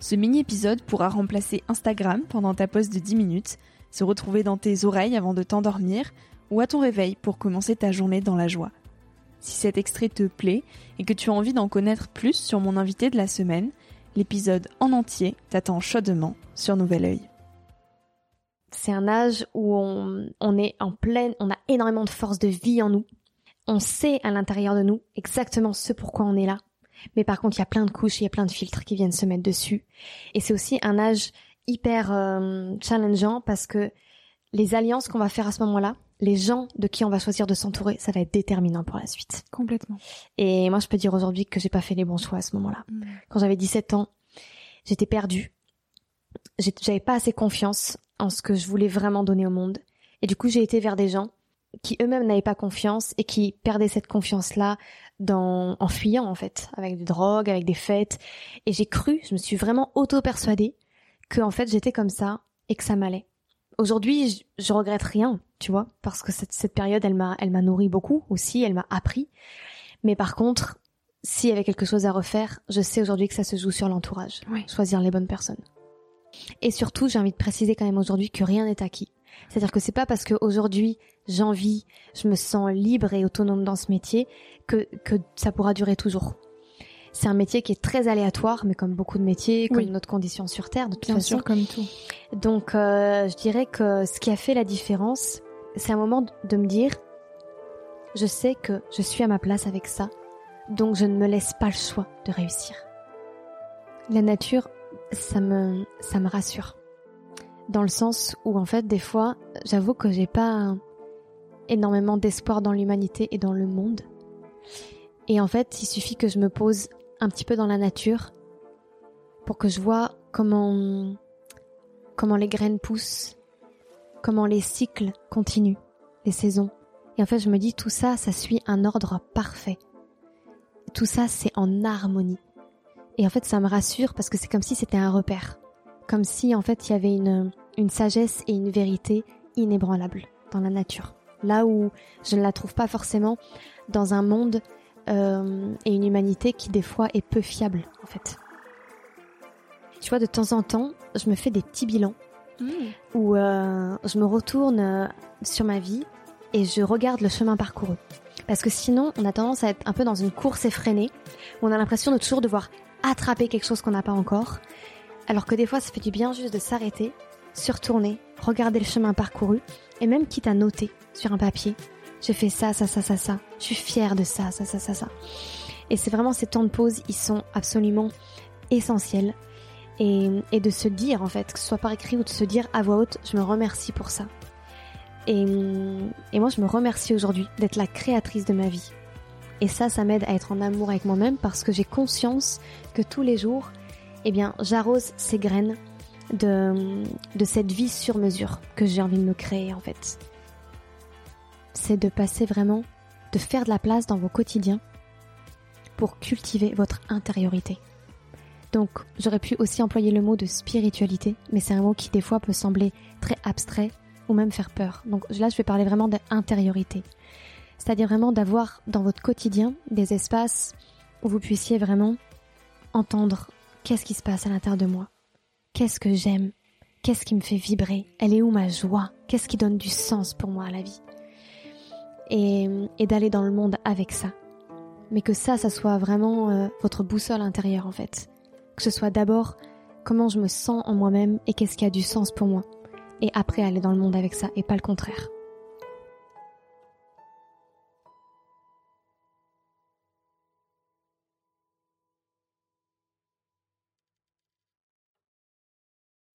Ce mini-épisode pourra remplacer Instagram pendant ta pause de 10 minutes, se retrouver dans tes oreilles avant de t'endormir ou à ton réveil pour commencer ta journée dans la joie. Si cet extrait te plaît et que tu as envie d'en connaître plus sur mon invité de la semaine, l'épisode en entier t'attend chaudement sur Nouvel Oeil. C'est un âge où on, on est en pleine, on a énormément de force de vie en nous. On sait à l'intérieur de nous exactement ce pourquoi on est là. Mais par contre, il y a plein de couches, il y a plein de filtres qui viennent se mettre dessus. Et c'est aussi un âge hyper euh, challengeant parce que les alliances qu'on va faire à ce moment-là, les gens de qui on va choisir de s'entourer, ça va être déterminant pour la suite. Complètement. Et moi, je peux dire aujourd'hui que j'ai pas fait les bons choix à ce moment-là. Mm. Quand j'avais 17 ans, j'étais perdue. J'avais pas assez confiance en ce que je voulais vraiment donner au monde. Et du coup, j'ai été vers des gens qui eux-mêmes n'avaient pas confiance et qui perdaient cette confiance-là dans, en fuyant en fait, avec des drogues, avec des fêtes. Et j'ai cru, je me suis vraiment auto-persuadée que en fait j'étais comme ça et que ça m'allait. Aujourd'hui, je, je, regrette rien, tu vois, parce que cette, cette période, elle m'a, elle m'a nourri beaucoup aussi, elle m'a appris. Mais par contre, s'il y avait quelque chose à refaire, je sais aujourd'hui que ça se joue sur l'entourage, choisir les bonnes personnes. Et surtout, j'ai envie de préciser quand même aujourd'hui que rien n'est acquis. C'est-à-dire que c'est pas parce qu'aujourd'hui j'envie, je me sens libre et autonome dans ce métier que, que ça pourra durer toujours. C'est un métier qui est très aléatoire, mais comme beaucoup de métiers, comme notre condition sur Terre, de toute Bien façon. sûr, comme tout. Donc, euh, je dirais que ce qui a fait la différence, c'est un moment de me dire, je sais que je suis à ma place avec ça, donc je ne me laisse pas le choix de réussir. La nature, ça me, ça me rassure dans le sens où en fait des fois j'avoue que j'ai pas énormément d'espoir dans l'humanité et dans le monde. Et en fait, il suffit que je me pose un petit peu dans la nature pour que je vois comment comment les graines poussent, comment les cycles continuent, les saisons. Et en fait, je me dis tout ça, ça suit un ordre parfait. Tout ça, c'est en harmonie. Et en fait, ça me rassure parce que c'est comme si c'était un repère comme si en fait il y avait une, une sagesse et une vérité inébranlables dans la nature. Là où je ne la trouve pas forcément dans un monde euh, et une humanité qui des fois est peu fiable en fait. Tu vois, de temps en temps, je me fais des petits bilans mmh. où euh, je me retourne euh, sur ma vie et je regarde le chemin parcouru. Parce que sinon, on a tendance à être un peu dans une course effrénée où on a l'impression de toujours devoir attraper quelque chose qu'on n'a pas encore alors que des fois, ça fait du bien juste de s'arrêter, se retourner, regarder le chemin parcouru, et même quitte à noter sur un papier. J'ai fait ça, ça, ça, ça, ça. Je suis fière de ça, ça, ça, ça, ça. Et c'est vraiment ces temps de pause, ils sont absolument essentiels. Et, et, de se dire, en fait, que ce soit par écrit ou de se dire à voix haute, je me remercie pour ça. Et, et moi, je me remercie aujourd'hui d'être la créatrice de ma vie. Et ça, ça m'aide à être en amour avec moi-même parce que j'ai conscience que tous les jours, eh bien, j'arrose ces graines de, de cette vie sur mesure que j'ai envie de me créer en fait. C'est de passer vraiment, de faire de la place dans vos quotidiens pour cultiver votre intériorité. Donc, j'aurais pu aussi employer le mot de spiritualité, mais c'est un mot qui des fois peut sembler très abstrait ou même faire peur. Donc là, je vais parler vraiment d'intériorité. C'est-à-dire vraiment d'avoir dans votre quotidien des espaces où vous puissiez vraiment entendre qu'est-ce qui se passe à l'intérieur de moi? Qu'est-ce que j'aime? Qu'est-ce qui me fait vibrer? Elle est où ma joie? Qu'est-ce qui donne du sens pour moi à la vie? Et, d'aller dans le monde avec ça. Mais que ça, ça soit vraiment euh, votre boussole intérieure en fait. Que ce soit d'abord comment je me sens en moi-même et qu'est-ce qui a du sens pour moi. Et après aller dans le monde avec ça et pas le contraire.